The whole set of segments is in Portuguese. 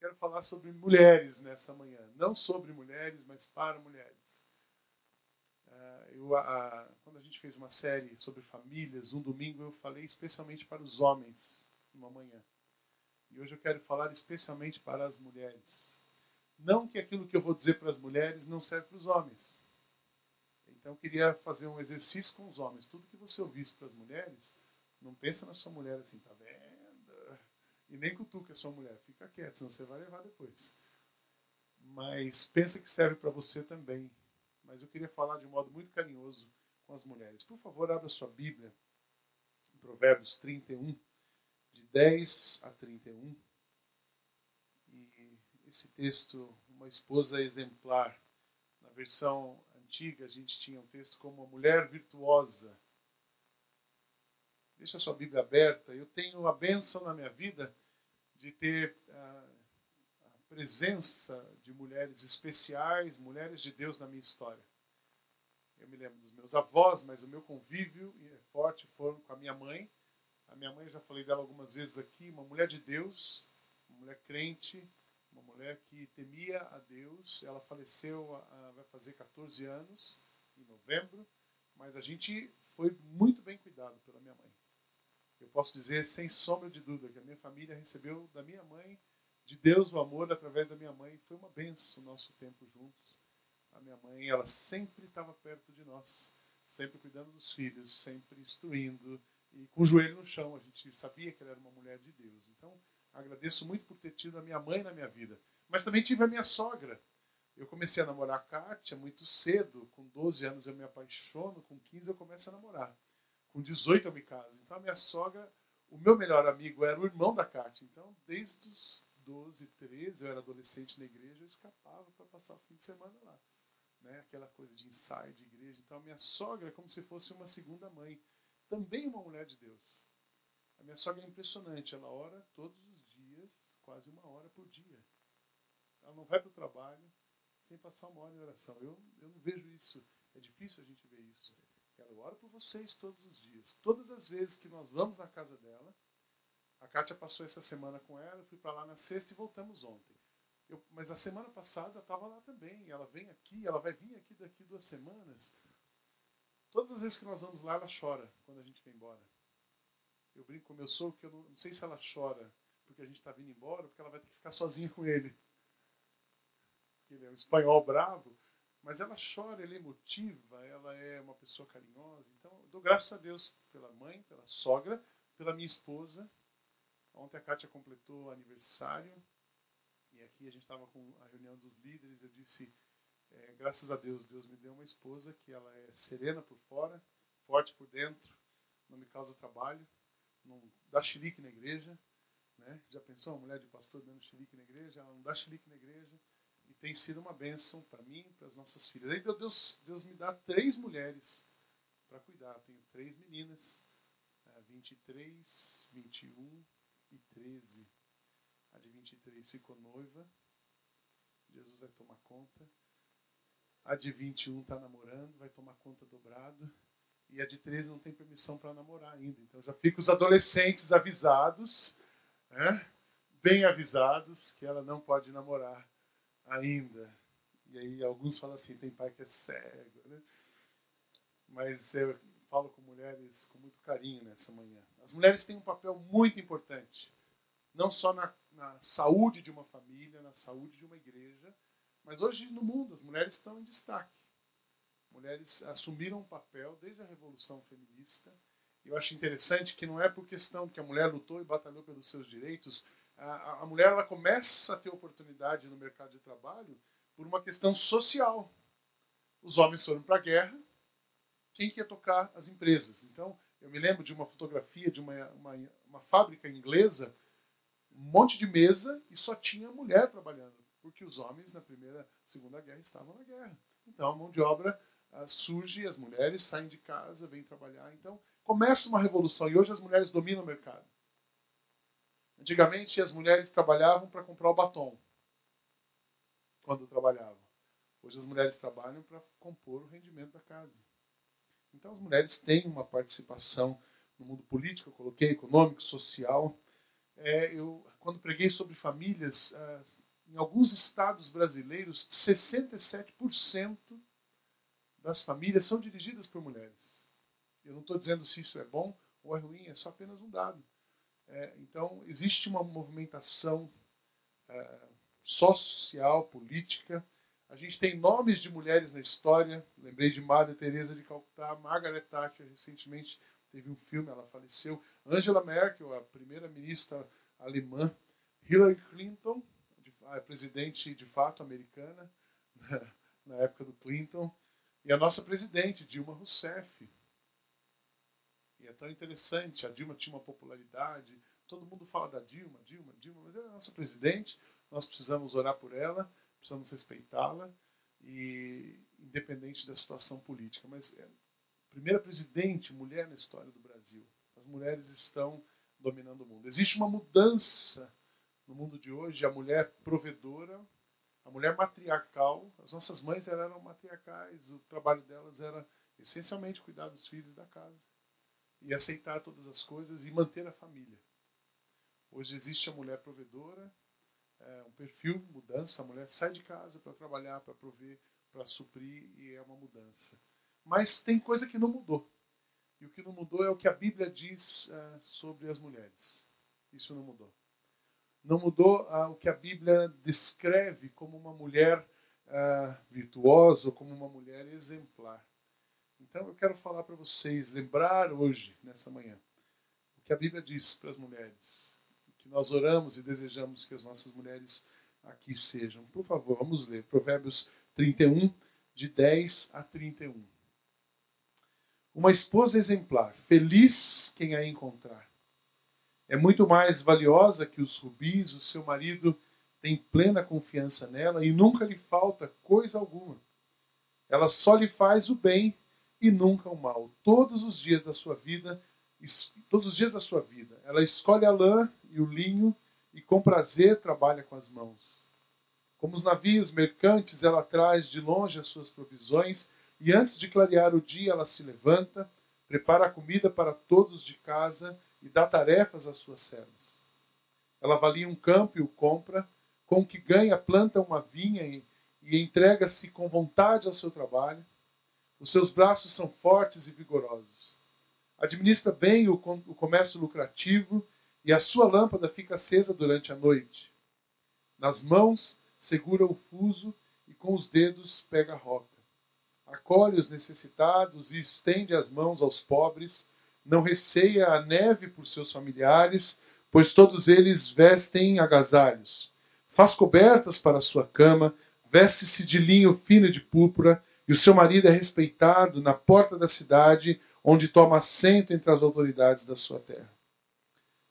quero falar sobre mulheres nessa manhã. Não sobre mulheres, mas para mulheres. Uh, eu, a, quando a gente fez uma série sobre famílias, um domingo eu falei especialmente para os homens, uma manhã. E hoje eu quero falar especialmente para as mulheres. Não que aquilo que eu vou dizer para as mulheres não serve para os homens. Então eu queria fazer um exercício com os homens. Tudo que você ouvisse para as mulheres, não pensa na sua mulher assim, tá vendo? E nem cutuca a sua mulher. Fica quieto, senão você vai levar depois. Mas pensa que serve para você também. Mas eu queria falar de um modo muito carinhoso com as mulheres. Por favor, abra sua Bíblia Provérbios 31, de 10 a 31. E esse texto, uma esposa exemplar. Na versão antiga, a gente tinha um texto como uma mulher virtuosa Deixa a sua Bíblia aberta. Eu tenho a bênção na minha vida de ter a, a presença de mulheres especiais, mulheres de Deus na minha história. Eu me lembro dos meus avós, mas o meu convívio é forte foram com a minha mãe. A minha mãe, já falei dela algumas vezes aqui, uma mulher de Deus, uma mulher crente, uma mulher que temia a Deus. Ela faleceu, vai fazer 14 anos, em novembro, mas a gente foi muito bem cuidado pela minha mãe eu posso dizer sem sombra de dúvida que a minha família recebeu da minha mãe, de Deus, o amor através da minha mãe. Foi uma benção o nosso tempo juntos. A minha mãe, ela sempre estava perto de nós, sempre cuidando dos filhos, sempre instruindo e com o joelho no chão. A gente sabia que ela era uma mulher de Deus. Então, agradeço muito por ter tido a minha mãe na minha vida. Mas também tive a minha sogra. Eu comecei a namorar a Kátia muito cedo. Com 12 anos eu me apaixono, com 15 eu começo a namorar. Com 18 eu me caso. Então a minha sogra, o meu melhor amigo era o irmão da Kátia. Então, desde os 12, 13, eu era adolescente na igreja, eu escapava para passar o fim de semana lá. Né? Aquela coisa de ensaio de igreja. Então a minha sogra é como se fosse uma segunda mãe. Também uma mulher de Deus. A minha sogra é impressionante. Ela ora todos os dias, quase uma hora por dia. Ela não vai para o trabalho sem passar uma hora em oração. Eu, eu não vejo isso. É difícil a gente ver isso. Eu oro por vocês todos os dias. Todas as vezes que nós vamos na casa dela, a Kátia passou essa semana com ela, eu fui para lá na sexta e voltamos ontem. Eu, mas a semana passada estava lá também. Ela vem aqui, ela vai vir aqui daqui duas semanas. Todas as vezes que nós vamos lá, ela chora quando a gente vem embora. Eu brinco com meu sogro que eu não, não sei se ela chora porque a gente está vindo embora, porque ela vai ter que ficar sozinha com ele. Ele é um espanhol bravo. Mas ela chora, ela é emotiva, ela é uma pessoa carinhosa. Então, eu dou graças a Deus pela mãe, pela sogra, pela minha esposa. Ontem a Kátia completou aniversário. E aqui a gente estava com a reunião dos líderes. Eu disse, é, graças a Deus, Deus me deu uma esposa que ela é serena por fora, forte por dentro, não me causa trabalho, não dá chilique na igreja. Né? Já pensou uma mulher de pastor dando chilique na igreja? Ela não dá chilique na igreja e tem sido uma bênção para mim para as nossas filhas. Aí Deus, Deus me dá três mulheres para cuidar. Tenho três meninas, 23, é, 21 e 13. A de 23 ficou noiva. Jesus vai tomar conta. A de 21 está namorando, vai tomar conta dobrado. E a de 13 não tem permissão para namorar ainda. Então já fica os adolescentes avisados, né? bem avisados, que ela não pode namorar ainda. E aí alguns falam assim, tem pai que é cego, né? Mas eu falo com mulheres com muito carinho nessa manhã. As mulheres têm um papel muito importante, não só na, na saúde de uma família, na saúde de uma igreja, mas hoje no mundo as mulheres estão em destaque. Mulheres assumiram um papel desde a Revolução Feminista. Eu acho interessante que não é por questão que a mulher lutou e batalhou pelos seus direitos, a, mulher ela começa a ter oportunidade no mercado de trabalho por uma questão social. Os homens foram para a guerra, quem quer tocar as empresas? Então, eu me lembro de uma fotografia de uma, uma, uma fábrica inglesa, um monte de mesa e só tinha mulher trabalhando, porque os homens na primeira, segunda guerra estavam na guerra. Então, a mão de obra uh, surge, as mulheres saem de casa, vêm trabalhar. Então, começa uma revolução e hoje as mulheres dominam o mercado. Antigamente as mulheres trabalhavam para comprar o batom. Quando trabalhavam. Hoje as mulheres trabalham para compor o rendimento da casa. Então as mulheres têm uma participação no mundo político, eu coloquei, econômico, social. é, eu, quando preguei sobre famílias, ah, em alguns estados brasileiros, 67% das famílias são dirigidas por mulheres. Eu não estou dizendo se isso é bom ou é ruim, é só apenas um dado. É, então, existe uma movimentação é, social, política. A gente tem nomes de mulheres na história. Lembrei de Madre Teresa de Calcutá, Margaret Thatcher, recentemente teve um filme, ela faleceu. Angela Merkel, a primeira ministra alemã. Hillary Clinton, a presidente de fato americana, na época do Clinton. E a nossa presidente, Dilma Rousseff. E é tão interessante, a Dilma tinha uma popularidade, todo mundo fala da Dilma, Dilma, Dilma, mas ela é a nossa presidente, nós precisamos orar por ela, precisamos respeitá-la, e independente da situação política. Mas é primeira presidente mulher na história do Brasil. As mulheres estão dominando o mundo. Existe uma mudança no mundo de hoje, a mulher provedora, a mulher matriarcal, as nossas mães eram matriarcais, o trabalho delas era essencialmente cuidar dos filhos da casa e aceitar todas as coisas e manter a família. Hoje existe a mulher provedora, é um perfil, mudança, a mulher sai de casa para trabalhar, para prover, para suprir e é uma mudança. Mas tem coisa que não mudou. E o que não mudou é o que a Bíblia diz uh, sobre as mulheres. Isso não mudou não mudou ah, o que a Bíblia descreve como uma mulher ah, virtuosa como uma mulher exemplar. Então eu quero falar para vocês, lembrar hoje, nessa manhã, o que a Bíblia diz para as mulheres, que nós oramos e desejamos que as nossas mulheres aqui sejam. Por favor, vamos ler Provérbios 31, de 10 a 31. Uma esposa exemplar, feliz quem a encontrar é muito mais valiosa que os rubis, o seu marido tem plena confiança nela e nunca lhe falta coisa alguma. Ela só lhe faz o bem e nunca o mal. Todos os dias da sua vida, todos os dias da sua vida, ela escolhe a lã e o linho e com prazer trabalha com as mãos. Como os navios mercantes, ela traz de longe as suas provisões e antes de clarear o dia, ela se levanta, prepara a comida para todos de casa e dá tarefas às suas servas. Ela avalia um campo e o compra, com o que ganha planta uma vinha e, e entrega-se com vontade ao seu trabalho. Os seus braços são fortes e vigorosos. Administra bem o, comércio lucrativo e a sua lâmpada fica acesa durante a noite. Nas mãos segura o fuso e com os dedos pega a roca. Acolhe os necessitados e estende as mãos aos pobres não receia a neve por seus familiares, pois todos eles vestem agasalhos. Faz cobertas para sua cama, veste-se de linho fino de púrpura, e o seu marido é respeitado na porta da cidade, onde toma assento entre as autoridades da sua terra.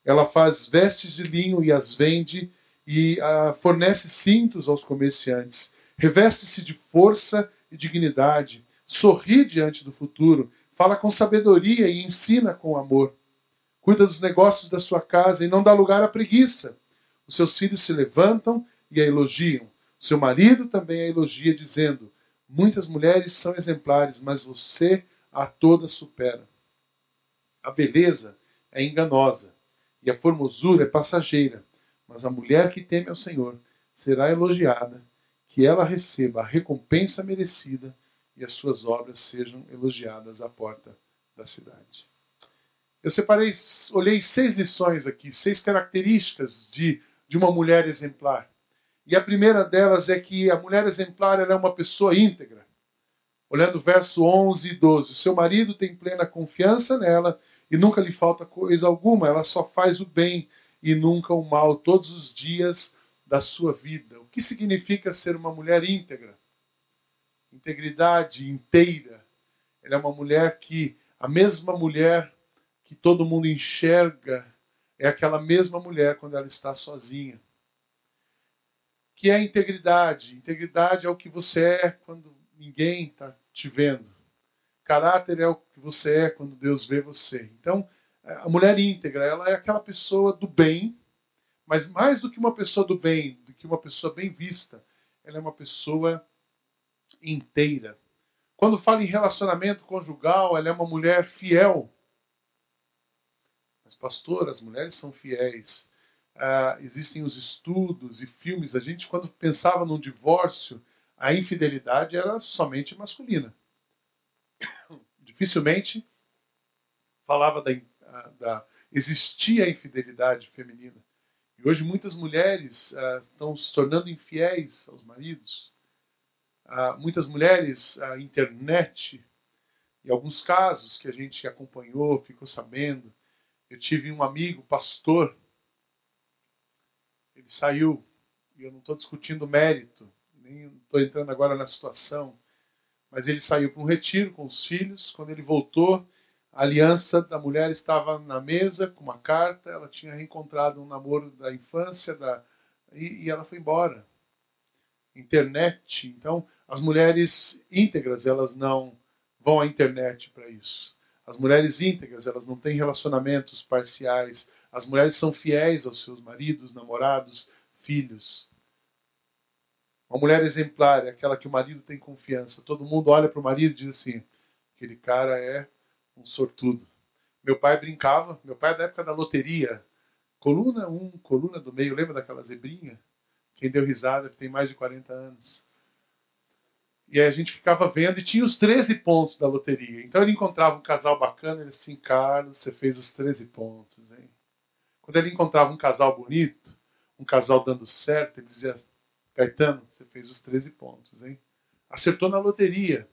Ela faz vestes de linho e as vende, e uh, fornece cintos aos comerciantes. Reveste-se de força e dignidade, sorri diante do futuro, Fala com sabedoria e ensina com amor. Cuida dos negócios da sua casa e não dá lugar à preguiça. Os seus filhos se levantam e a elogiam. Seu marido também a elogia, dizendo: Muitas mulheres são exemplares, mas você a todas supera. A beleza é enganosa e a formosura é passageira, mas a mulher que teme ao Senhor será elogiada, que ela receba a recompensa merecida e as suas obras sejam elogiadas à porta da cidade. Eu separei, olhei seis lições aqui, seis características de, de uma mulher exemplar. E a primeira delas é que a mulher exemplar é uma pessoa íntegra. Olhando o verso 11 e 12. Seu marido tem plena confiança nela e nunca lhe falta coisa alguma. Ela só faz o bem e nunca o mal todos os dias da sua vida. O que significa ser uma mulher íntegra? integridade inteira. Ela é uma mulher que, a mesma mulher que todo mundo enxerga, é aquela mesma mulher quando ela está sozinha. Que é integridade? Integridade é o que você é quando ninguém está te vendo. Caráter é o que você é quando Deus vê você. Então, a mulher íntegra, ela é aquela pessoa do bem, mas mais do que uma pessoa do bem, do que uma pessoa bem vista, ela é uma pessoa inteira. Quando fala em relacionamento conjugal, ela é uma mulher fiel. Mas, pastor, as mulheres são fiéis. Uh, existem os estudos e filmes. A gente, quando pensava num divórcio, a infidelidade era somente masculina. Dificilmente falava da, da existia a infidelidade feminina. E hoje muitas mulheres uh, estão se tornando infiéis aos maridos. Uh, muitas mulheres, a internet, em alguns casos que a gente acompanhou, ficou sabendo. Eu tive um amigo, pastor, ele saiu, e eu não estou discutindo mérito, nem estou entrando agora na situação, mas ele saiu para um retiro com os filhos. Quando ele voltou, a aliança da mulher estava na mesa com uma carta. Ela tinha reencontrado um namoro da infância da, e, e ela foi embora. Internet. Então, as mulheres íntegras, elas não vão à internet para isso. As mulheres íntegras, elas não têm relacionamentos parciais. As mulheres são fiéis aos seus maridos, namorados, filhos. Uma mulher exemplar é aquela que o marido tem confiança. Todo mundo olha para o marido e diz assim: aquele cara é um sortudo. Meu pai brincava, meu pai é da época da loteria, coluna 1, um, coluna do meio, lembra daquela zebrinha? Quem deu risada tem mais de 40 anos. E aí a gente ficava vendo e tinha os 13 pontos da loteria. Então ele encontrava um casal bacana, ele assim, Carlos, você fez os 13 pontos, hein? Quando ele encontrava um casal bonito, um casal dando certo, ele dizia, Caetano, você fez os 13 pontos, hein? Acertou na loteria.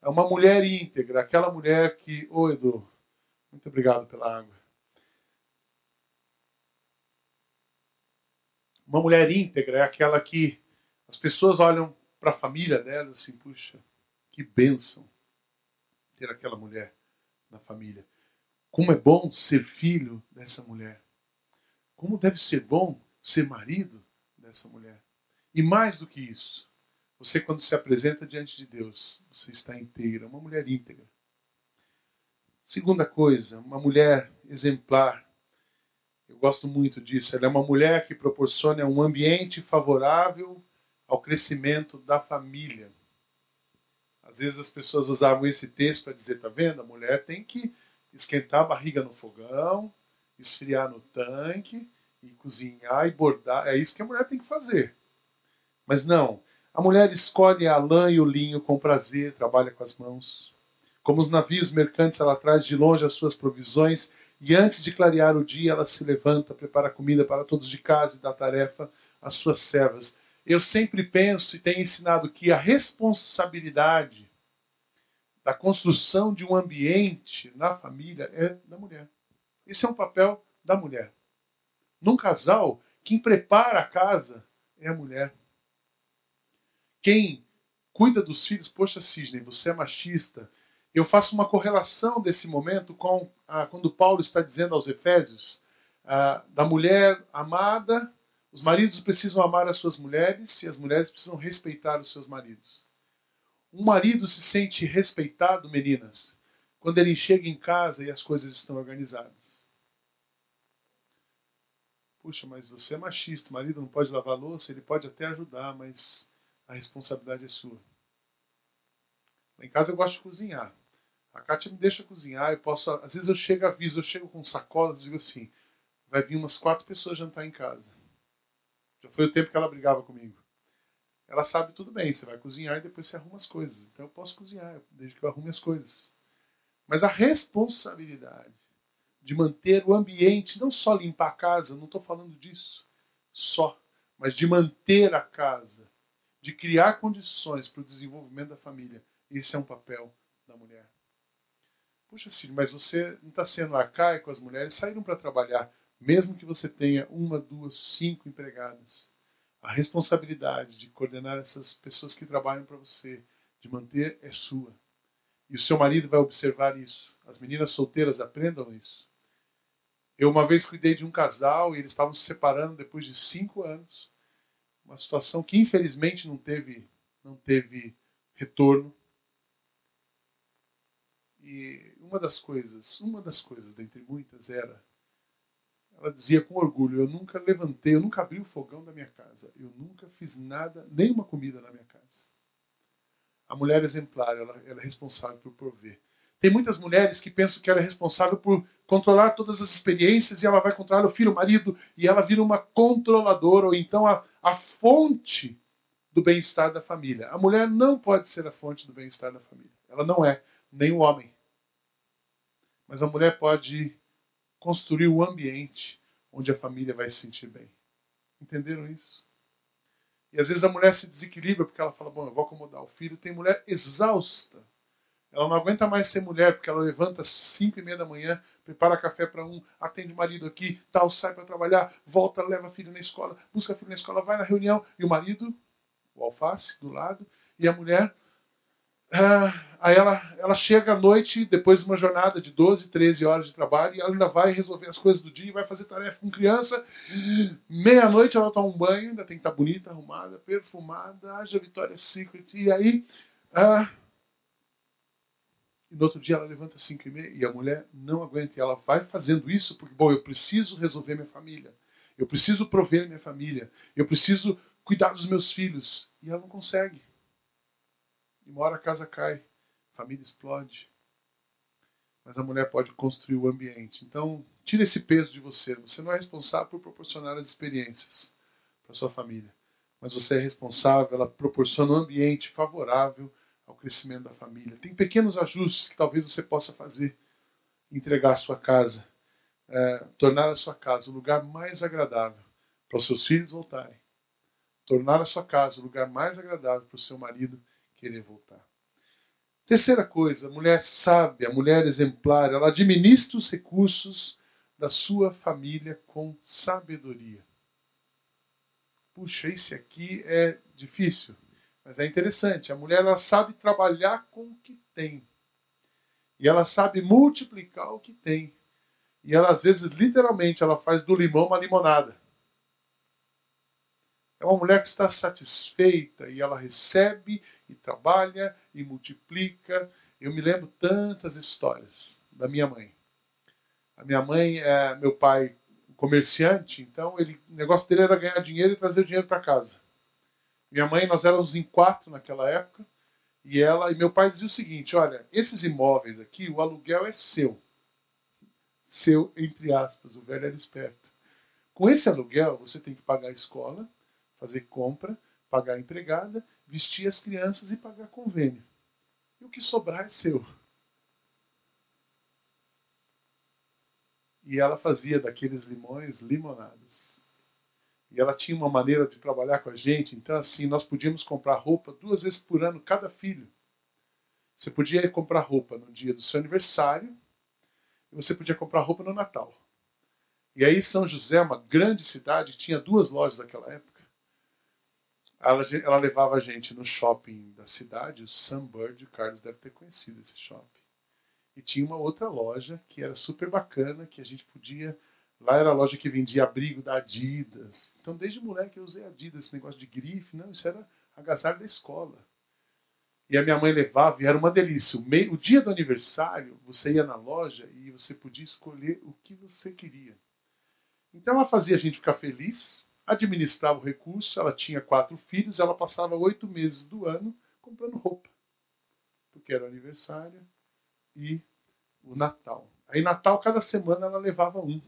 É uma mulher íntegra, aquela mulher que. Ô, Edu, muito obrigado pela água. Uma mulher íntegra é aquela que as pessoas olham para a família dela assim, puxa, que bênção ter aquela mulher na família. Como é bom ser filho dessa mulher. Como deve ser bom ser marido dessa mulher. E mais do que isso, você quando se apresenta diante de Deus, você está inteira, uma mulher íntegra. Segunda coisa, uma mulher exemplar. Eu gosto muito disso. Ela é uma mulher que proporciona um ambiente favorável ao crescimento da família. Às vezes as pessoas usavam esse texto para dizer, tá vendo? A mulher tem que esquentar a barriga no fogão, esfriar no tanque e cozinhar e bordar. É isso que a mulher tem que fazer. Mas não. A mulher escolhe a lã e o linho com prazer, trabalha com as mãos. Como os navios mercantes, ela traz de longe as suas provisões e antes de clarear o dia, ela se levanta, prepara comida para todos de casa e dá tarefa às suas servas. Eu sempre penso e tenho ensinado que a responsabilidade da construção de um ambiente na família é da mulher. Esse é um papel da mulher. Num casal, quem prepara a casa é a mulher. Quem cuida dos filhos, poxa, Cisne, você é machista. Eu faço uma correlação desse momento com quando Paulo está dizendo aos Efésios a, da mulher amada, os maridos precisam amar as suas mulheres e as mulheres precisam respeitar os seus maridos. Um marido se sente respeitado, meninas, quando ele chega em casa e as coisas estão organizadas. Puxa, mas você é machista, o marido não pode lavar louça, ele pode até ajudar, mas a responsabilidade é sua. Em casa eu gosto de cozinhar. A Kátia me deixa cozinhar, eu posso. Às vezes eu chego aviso, eu chego com sacolas e digo assim: vai vir umas quatro pessoas jantar em casa. Já foi o tempo que ela brigava comigo. Ela sabe tudo bem, você vai cozinhar e depois você arruma as coisas. Então eu posso cozinhar, desde que eu arrume as coisas. Mas a responsabilidade de manter o ambiente, não só limpar a casa, não estou falando disso só, mas de manter a casa de criar condições para o desenvolvimento da família. Esse é um papel da mulher. Puxa, Ciro, mas você não está sendo arcaico? As mulheres saíram para trabalhar, mesmo que você tenha uma, duas, cinco empregadas. A responsabilidade de coordenar essas pessoas que trabalham para você, de manter, é sua. E o seu marido vai observar isso. As meninas solteiras aprendam isso. Eu uma vez cuidei de um casal e eles estavam se separando depois de cinco anos uma situação que infelizmente não teve, não teve retorno. E uma das coisas, uma das coisas dentre muitas era, ela dizia com orgulho: eu nunca levantei, eu nunca abri o fogão da minha casa, eu nunca fiz nada, nenhuma comida na minha casa. A mulher exemplar, ela, ela é responsável por prover. Tem muitas mulheres que pensam que ela é responsável por controlar todas as experiências e ela vai controlar o filho, o marido, e ela vira uma controladora, ou então a, a fonte do bem-estar da família. A mulher não pode ser a fonte do bem-estar da família. Ela não é, nem o homem. Mas a mulher pode construir o ambiente onde a família vai se sentir bem. Entenderam isso? E às vezes a mulher se desequilibra porque ela fala: Bom, eu vou acomodar o filho. Tem mulher exausta ela não aguenta mais ser mulher, porque ela levanta às 5 e meia da manhã, prepara café para um, atende marido aqui, tal, sai para trabalhar, volta, leva a filha na escola, busca a filha na escola, vai na reunião, e o marido, o alface, do lado, e a mulher. Ah, aí ela, ela chega à noite, depois de uma jornada de 12, 13 horas de trabalho, e ela ainda vai resolver as coisas do dia, vai fazer tarefa com criança. Meia-noite ela toma um banho, ainda tem que estar tá bonita, arrumada, perfumada, haja Victoria's Secret. E aí. Ah, e no outro dia ela levanta às 5 e meia e a mulher não aguenta. E ela vai fazendo isso porque, bom, eu preciso resolver minha família. Eu preciso prover minha família. Eu preciso cuidar dos meus filhos. E ela não consegue. E uma hora a casa cai, a família explode. Mas a mulher pode construir o ambiente. Então, tira esse peso de você. Você não é responsável por proporcionar as experiências para sua família. Mas você é responsável, ela proporciona um ambiente favorável ao crescimento da família. Tem pequenos ajustes que talvez você possa fazer. Entregar a sua casa, é, tornar a sua casa o lugar mais agradável para os seus filhos voltarem. Tornar a sua casa o lugar mais agradável para o seu marido querer voltar. Terceira coisa, mulher sábia, mulher exemplar, ela administra os recursos da sua família com sabedoria. Puxa, esse aqui é difícil. Mas é interessante, a mulher ela sabe trabalhar com o que tem. E ela sabe multiplicar o que tem. E ela às vezes literalmente ela faz do limão uma limonada. É uma mulher que está satisfeita e ela recebe e trabalha e multiplica. Eu me lembro tantas histórias da minha mãe. A minha mãe, é, meu pai, comerciante, então ele, o negócio dele era ganhar dinheiro e trazer o dinheiro para casa. Minha mãe, nós éramos em quatro naquela época, e ela e meu pai dizia o seguinte: olha, esses imóveis aqui, o aluguel é seu. Seu, entre aspas, o velho era esperto. Com esse aluguel, você tem que pagar a escola, fazer compra, pagar a empregada, vestir as crianças e pagar convênio. E o que sobrar é seu. E ela fazia daqueles limões limonadas. E ela tinha uma maneira de trabalhar com a gente. Então, assim, nós podíamos comprar roupa duas vezes por ano, cada filho. Você podia comprar roupa no dia do seu aniversário e você podia comprar roupa no Natal. E aí, São José, uma grande cidade, tinha duas lojas naquela época. Ela, ela levava a gente no shopping da cidade, o Sunbird, o Carlos deve ter conhecido esse shopping. E tinha uma outra loja que era super bacana, que a gente podia Lá era a loja que vendia abrigo da Adidas. Então, desde moleque eu usei Adidas, esse negócio de grife. Não, isso era agasalho da escola. E a minha mãe levava e era uma delícia. O, meio, o dia do aniversário, você ia na loja e você podia escolher o que você queria. Então, ela fazia a gente ficar feliz, administrava o recurso. Ela tinha quatro filhos, ela passava oito meses do ano comprando roupa. Porque era o aniversário e o Natal. Aí, Natal, cada semana ela levava um.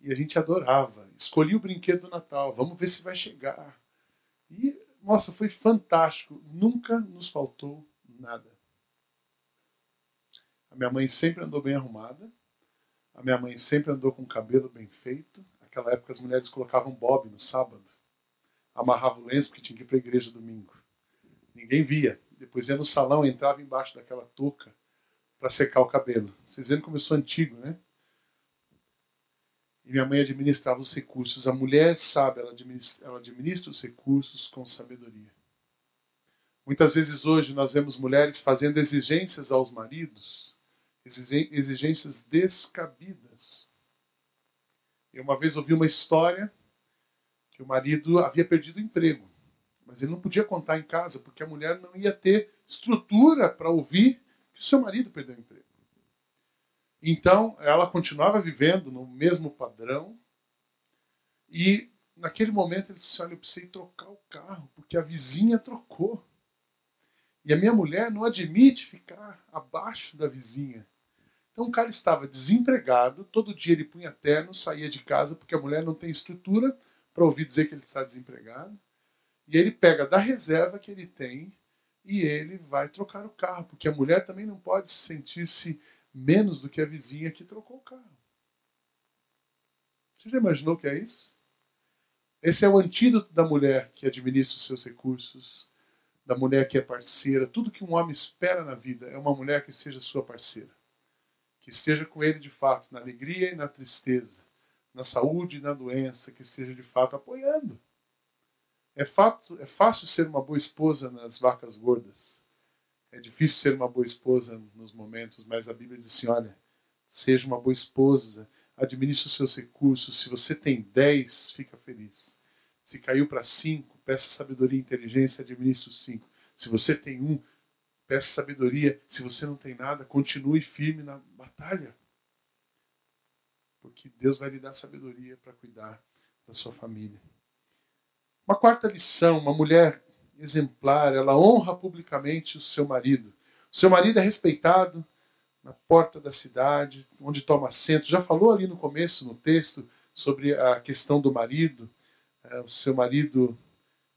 E a gente adorava. Escolhi o brinquedo do Natal, vamos ver se vai chegar. E, nossa, foi fantástico. Nunca nos faltou nada. A minha mãe sempre andou bem arrumada. A minha mãe sempre andou com o cabelo bem feito. Naquela época as mulheres colocavam bob no sábado. Amarravam o lenço porque tinha que ir para a igreja domingo. Ninguém via. Depois ia no salão, entrava embaixo daquela touca para secar o cabelo. Vocês vendo como eu sou antigo, né? E minha mãe administrava os recursos. A mulher sabe, ela administra, ela administra os recursos com sabedoria. Muitas vezes hoje nós vemos mulheres fazendo exigências aos maridos, exigências descabidas. Eu uma vez ouvi uma história que o marido havia perdido o emprego, mas ele não podia contar em casa porque a mulher não ia ter estrutura para ouvir que o seu marido perdeu o emprego. Então, ela continuava vivendo no mesmo padrão. E naquele momento ele disse: Olha, eu precisei trocar o carro, porque a vizinha trocou. E a minha mulher não admite ficar abaixo da vizinha. Então o cara estava desempregado, todo dia ele punha terno, saía de casa, porque a mulher não tem estrutura para ouvir dizer que ele está desempregado. E ele pega da reserva que ele tem e ele vai trocar o carro, porque a mulher também não pode sentir-se menos do que a vizinha que trocou o carro. Você já imaginou que é isso? Esse é o antídoto da mulher que administra os seus recursos, da mulher que é parceira. Tudo que um homem espera na vida é uma mulher que seja sua parceira. Que esteja com ele de fato, na alegria e na tristeza, na saúde e na doença, que esteja de fato apoiando. É, fato, é fácil ser uma boa esposa nas vacas gordas. É difícil ser uma boa esposa nos momentos, mas a Bíblia diz assim: olha, seja uma boa esposa, administre os seus recursos. Se você tem 10, fica feliz. Se caiu para 5, peça sabedoria e inteligência, administre os 5. Se você tem um, peça sabedoria. Se você não tem nada, continue firme na batalha. Porque Deus vai lhe dar sabedoria para cuidar da sua família. Uma quarta lição: uma mulher exemplar, ela honra publicamente o seu marido. O seu marido é respeitado na porta da cidade, onde toma assento. Já falou ali no começo, no texto, sobre a questão do marido. É, o seu marido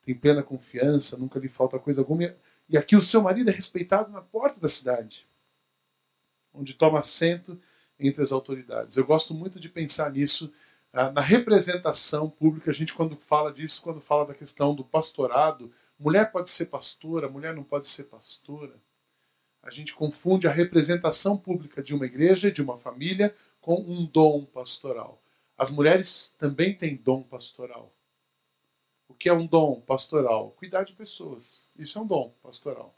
tem plena confiança, nunca lhe falta coisa alguma. E aqui o seu marido é respeitado na porta da cidade, onde toma assento entre as autoridades. Eu gosto muito de pensar nisso ah, na representação pública, a gente quando fala disso, quando fala da questão do pastorado, mulher pode ser pastora, mulher não pode ser pastora. A gente confunde a representação pública de uma igreja, de uma família, com um dom pastoral. As mulheres também têm dom pastoral. O que é um dom pastoral? Cuidar de pessoas. Isso é um dom pastoral.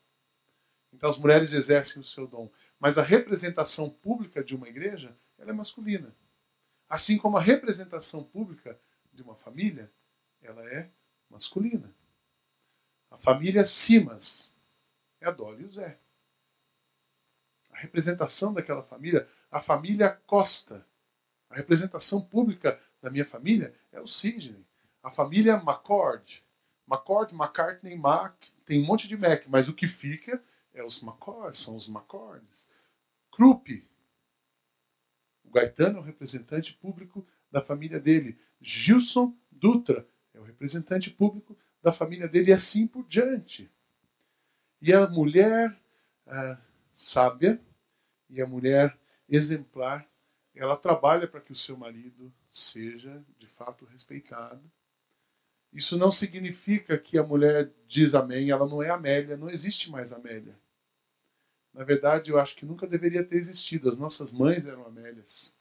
Então as mulheres exercem o seu dom. Mas a representação pública de uma igreja, ela é masculina. Assim como a representação pública de uma família, ela é masculina. A família Simas é a Dolly e o Zé. A representação daquela família, a família Costa. A representação pública da minha família é o Sidney. A família McCord. McCord, McCartney, Mac, tem um monte de Mac, mas o que fica é os McCord, são os McCords. Krupp, o Gaetano é o representante público da família dele. Gilson Dutra é o representante público da família dele e assim por diante. E a mulher ah, sábia e a mulher exemplar, ela trabalha para que o seu marido seja de fato respeitado. Isso não significa que a mulher diz amém, ela não é Amélia, não existe mais Amélia. Na verdade, eu acho que nunca deveria ter existido. As nossas mães eram Amélias.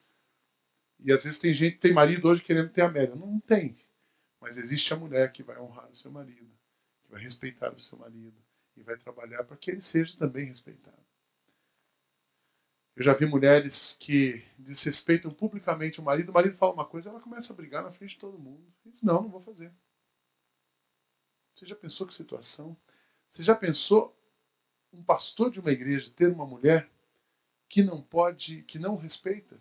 E às vezes tem gente tem marido hoje querendo ter Amélia. Não, não tem. Mas existe a mulher que vai honrar o seu marido, que vai respeitar o seu marido e vai trabalhar para que ele seja também respeitado. Eu já vi mulheres que desrespeitam publicamente o marido, o marido fala uma coisa, ela começa a brigar na frente de todo mundo. Diz: Não, não vou fazer. Você já pensou que situação? Você já pensou um pastor de uma igreja ter uma mulher que não pode, que não respeita.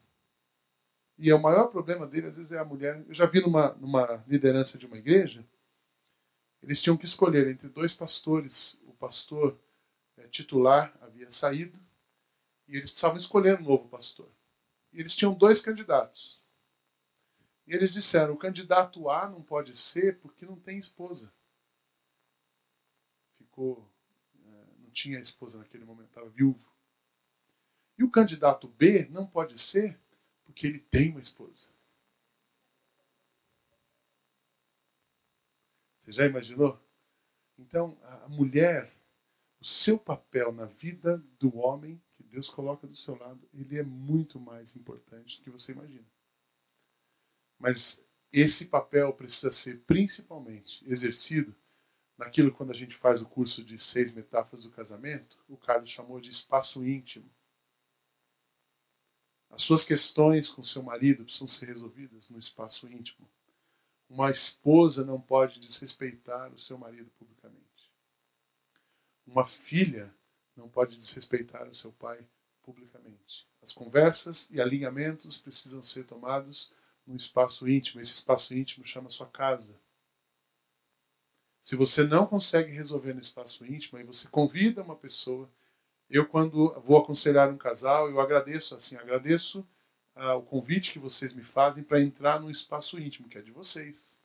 E é o maior problema dele, às vezes, é a mulher. Eu já vi numa, numa liderança de uma igreja, eles tinham que escolher entre dois pastores. O pastor é, titular havia saído e eles precisavam escolher um novo pastor. E eles tinham dois candidatos. E eles disseram: o candidato A não pode ser porque não tem esposa. Ficou tinha esposa naquele momento, estava viúvo. E o candidato B não pode ser porque ele tem uma esposa. Você já imaginou? Então, a mulher, o seu papel na vida do homem que Deus coloca do seu lado, ele é muito mais importante do que você imagina. Mas esse papel precisa ser principalmente exercido naquilo quando a gente faz o curso de seis metáforas do casamento, o Carlos chamou de espaço íntimo. As suas questões com seu marido precisam ser resolvidas no espaço íntimo. Uma esposa não pode desrespeitar o seu marido publicamente. Uma filha não pode desrespeitar o seu pai publicamente. As conversas e alinhamentos precisam ser tomados no espaço íntimo. Esse espaço íntimo chama sua casa Se você não consegue resolver no espaço íntimo, aí você convida uma pessoa. Eu, quando vou aconselhar um casal, eu agradeço assim, agradeço ah, o convite que vocês me fazem para entrar no espaço íntimo, que é de vocês.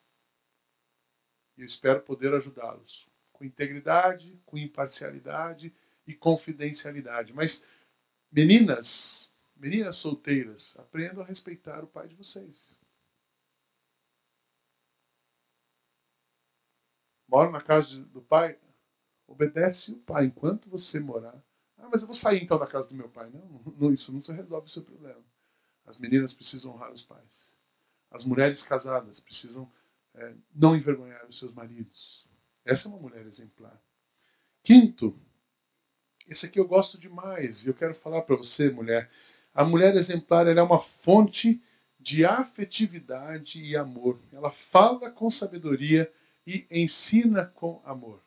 E eu espero poder ajudá-los com integridade, com imparcialidade e confidencialidade. Mas, meninas, meninas solteiras, aprendam a respeitar o pai de vocês. Moro na casa do pai, obedece o pai enquanto você morar. Ah, mas eu vou sair então da casa do meu pai. Não, não isso não resolve o seu problema. As meninas precisam honrar os pais. As mulheres casadas precisam é, não envergonhar os seus maridos. Essa é uma mulher exemplar. Quinto, esse aqui eu gosto demais e eu quero falar para você, mulher. A mulher exemplar é uma fonte de afetividade e amor. Ela fala com sabedoria e ensina com amor.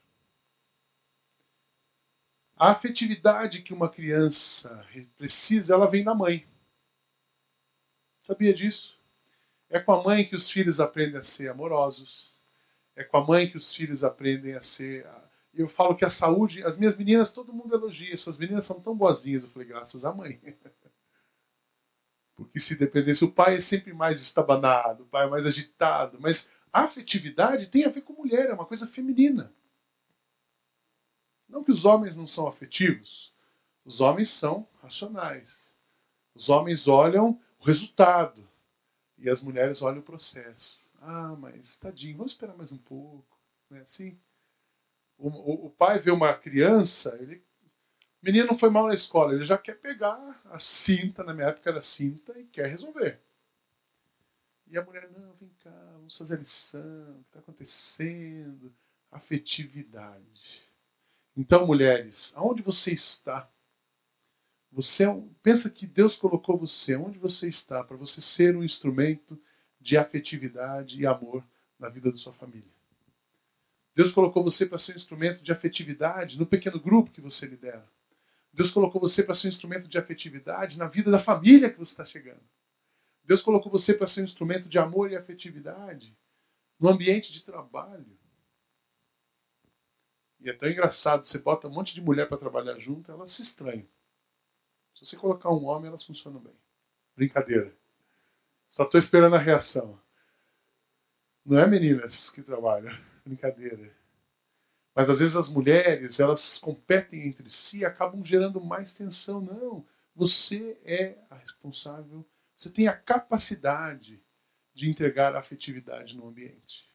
A afetividade que uma criança precisa, ela vem da mãe. Sabia disso? É com a mãe que os filhos aprendem a ser amorosos. É com a mãe que os filhos aprendem a ser. Eu falo que a saúde, as minhas meninas, todo mundo elogia. Suas meninas são tão boazinhas. Eu falei, graças à mãe. Porque se dependesse, o pai é sempre mais estabanado, o pai é mais agitado. Mas afetividade tem a ver com mulher, é uma coisa feminina. Não que os homens não são afetivos. Os homens são racionais. Os homens olham o resultado. E as mulheres olham o processo. Ah, mas tadinho, vamos esperar mais um pouco. Não é assim? O, o, o pai vê uma criança, ele. O menino foi mal na escola, ele já quer pegar a cinta, na minha época era cinta, e quer resolver. E a mulher, não, vem cá, vamos fazer a lição, o que está acontecendo? Afetividade. Então, mulheres, aonde você está? Você é um, pensa que Deus colocou você onde você está para você ser um instrumento de afetividade e amor na vida da sua família. Deus colocou você para ser um instrumento de afetividade no pequeno grupo que você lidera. Deus colocou você para ser um instrumento de afetividade na vida da família que você está chegando. Deus colocou você para ser um instrumento de amor e afetividade no ambiente de trabalho. E é tão engraçado, você bota um monte de mulher para trabalhar junto, elas se estranham. Se você colocar um homem, elas funcionam bem. Brincadeira. Só estou esperando a reação. Não é meninas que trabalham. Brincadeira. Mas às vezes as mulheres, elas competem entre si e acabam gerando mais tensão. Não. Você é a responsável. Você tem a capacidade de entregar afetividade no ambiente.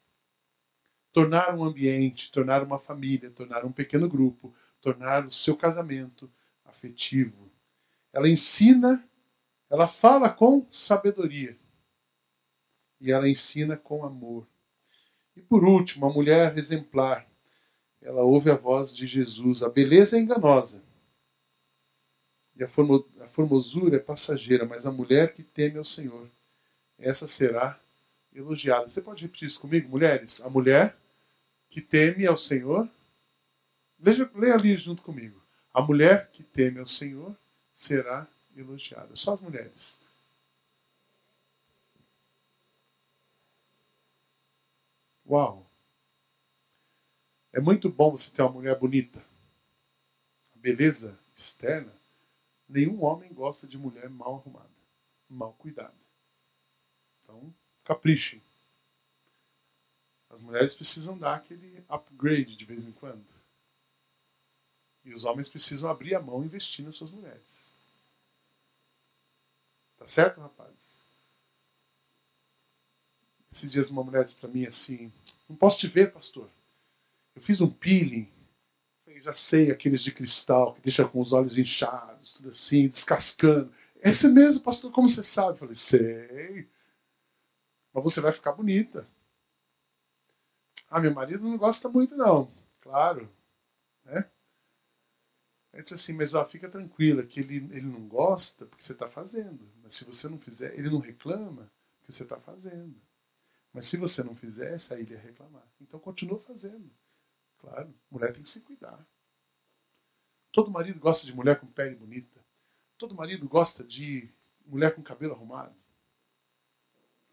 Tornar um ambiente, tornar uma família, tornar um pequeno grupo, tornar o seu casamento afetivo. Ela ensina, ela fala com sabedoria e ela ensina com amor. E por último, a mulher exemplar. Ela ouve a voz de Jesus. A beleza é enganosa. E a formosura é passageira, mas a mulher que teme ao Senhor, essa será elogiada. Você pode repetir isso comigo, mulheres? A mulher que teme ao Senhor. Leia, leia ali junto comigo. A mulher que teme ao Senhor será elogiada. Só as mulheres. Uau! É muito bom você ter uma mulher bonita. A beleza externa. Nenhum homem gosta de mulher mal arrumada, mal cuidada. Então, caprichem. As mulheres precisam dar aquele upgrade de vez em quando. E os homens precisam abrir a mão e investir nas suas mulheres. Tá certo, rapazes? Esses dias uma mulher disse para mim assim: Não posso te ver, pastor. Eu fiz um peeling. Já sei, aqueles de cristal que deixa com os olhos inchados, tudo assim, descascando. Esse mesmo, pastor, como você sabe? Eu falei: Sei. Mas você vai ficar bonita. Ah, meu marido não gosta muito, não. Claro. Né? Ele disse assim, mas ó, fica tranquila, que ele, ele não gosta porque você está fazendo. Mas se você não fizer, ele não reclama porque você está fazendo. Mas se você não fizesse, aí ele ia reclamar. Então continua fazendo. Claro, mulher tem que se cuidar. Todo marido gosta de mulher com pele bonita. Todo marido gosta de mulher com cabelo arrumado.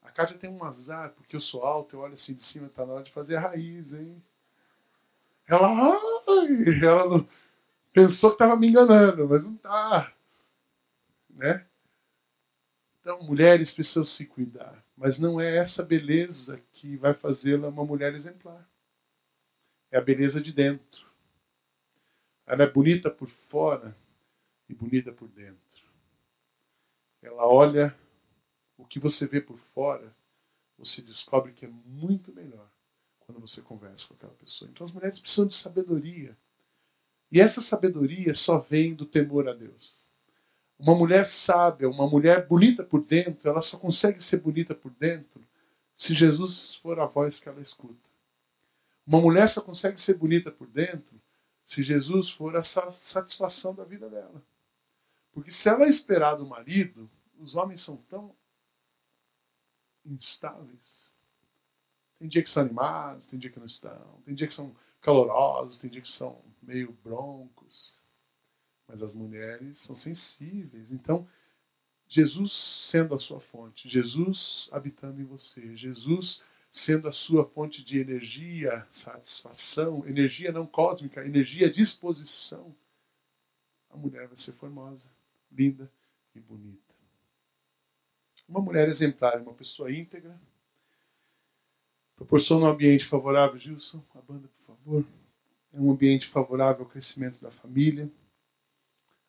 A Kátia tem um azar, porque eu sou alto, eu olho assim de cima, está na hora de fazer a raiz, hein? Ela, ai, ela não, pensou que estava me enganando, mas não está. Né? Então, mulheres precisam se cuidar. Mas não é essa beleza que vai fazê-la uma mulher exemplar. É a beleza de dentro. Ela é bonita por fora e bonita por dentro. Ela olha o que você vê por fora, você descobre que é muito melhor quando você conversa com aquela pessoa. Então as mulheres precisam de sabedoria. E essa sabedoria só vem do temor a Deus. Uma mulher sábia, uma mulher bonita por dentro, ela só consegue ser bonita por dentro se Jesus for a voz que ela escuta. Uma mulher só consegue ser bonita por dentro se Jesus for a satisfação da vida dela. Porque se ela esperar do marido, os homens são tão instáveis. Tem dia que são animados, tem dia que não estão, tem dia que são calorosos, tem dia que são meio broncos. Mas as mulheres são sensíveis. Então, Jesus sendo a sua fonte, Jesus habitando em você, Jesus sendo a sua fonte de energia, satisfação, energia não cósmica, energia disposição, a mulher vai ser formosa, linda e bonita. Uma mulher exemplar, uma pessoa íntegra, proporciona um ambiente favorável, Gilson, a banda, por favor. É um ambiente favorável ao crescimento da família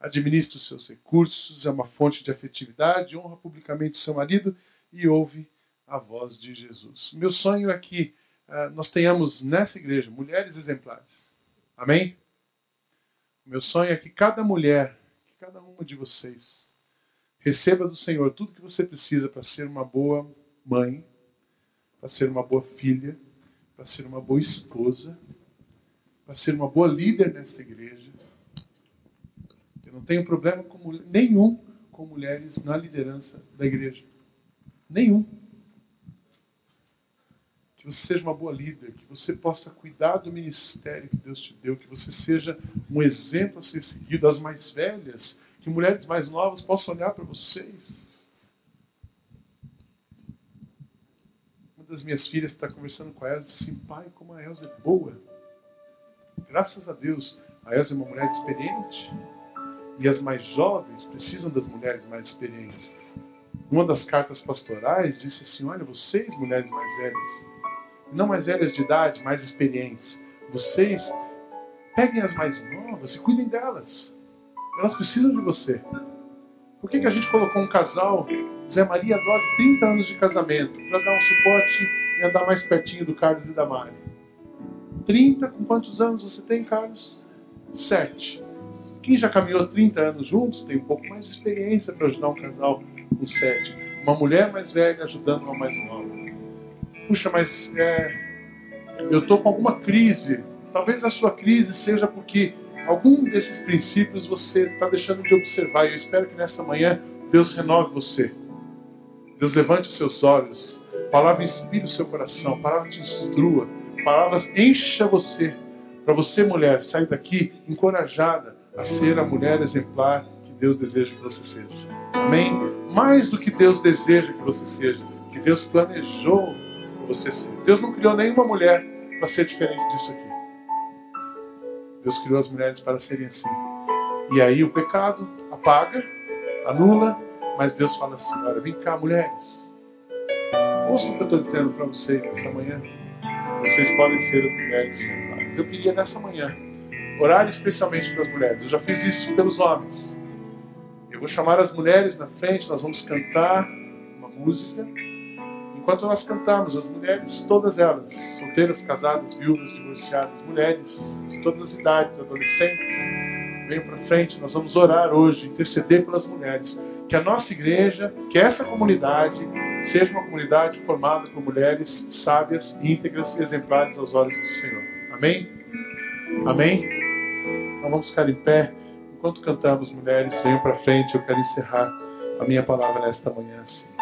administra os seus recursos, é uma fonte de afetividade, honra publicamente seu marido e ouve a voz de Jesus. Meu sonho é que uh, nós tenhamos nessa igreja mulheres exemplares. Amém? Meu sonho é que cada mulher, que cada uma de vocês, receba do Senhor tudo que você precisa para ser uma boa mãe, para ser uma boa filha, para ser uma boa esposa, para ser uma boa líder nessa igreja eu não tenho problema com, nenhum com mulheres na liderança da igreja. Nenhum. Que você seja uma boa líder, que você possa cuidar do ministério que Deus te deu, que você seja um exemplo a ser seguido. As mais velhas, que mulheres mais novas possam olhar para vocês. Uma das minhas filhas está conversando com a Elza e disse assim: pai, como a Elza é boa. Graças a Deus, a Elza é uma mulher experiente e as mais jovens precisam das mulheres mais experientes. Uma das cartas pastorais disse assim: Olha, vocês, mulheres mais velhas, não mais velhas de idade, mais experientes, vocês peguem as mais novas e cuidem delas. Elas precisam de você. Por que, que a gente colocou um casal, Zé Maria e Adore, 30 anos de casamento, para dar um suporte e andar mais pertinho do Carlos e da Mari? 30? Com quantos anos você tem, Carlos? Sete. Quem já caminhou 30 anos juntos tem um pouco mais de experiência para ajudar um casal com sete. Uma mulher mais velha ajudando uma mais nova. Puxa, mas é, eu estou com alguma crise. Talvez a sua crise seja porque algum desses princípios você está deixando de observar. E eu espero que nessa manhã Deus renove você. Deus levante os seus olhos. A palavra inspire o seu coração. A palavra te instrua. Palavras encha você. Para você, mulher, sair daqui encorajada a ser a mulher exemplar que Deus deseja que você seja. Amém? Mais do que Deus deseja que você seja, que Deus planejou você seja. Deus não criou nenhuma mulher para ser diferente disso aqui. Deus criou as mulheres para serem assim. E aí o pecado apaga, anula, mas Deus fala assim: olha, vem cá, mulheres. Ouça o que eu estou dizendo para vocês nessa manhã. Vocês podem ser as mulheres exemplares. Eu queria nessa manhã Orar especialmente para as mulheres. Eu já fiz isso pelos homens. Eu vou chamar as mulheres na frente, nós vamos cantar uma música. Enquanto nós cantamos, as mulheres, todas elas, solteiras, casadas, viúvas, divorciadas, mulheres de todas as idades, adolescentes, venham para frente. Nós vamos orar hoje, interceder pelas mulheres. Que a nossa igreja, que essa comunidade, seja uma comunidade formada por mulheres sábias, íntegras e exemplares aos olhos do Senhor. Amém? Amém? Então vamos ficar em pé. Enquanto cantamos, mulheres, venham para frente. Eu quero encerrar a minha palavra nesta manhã. Assim.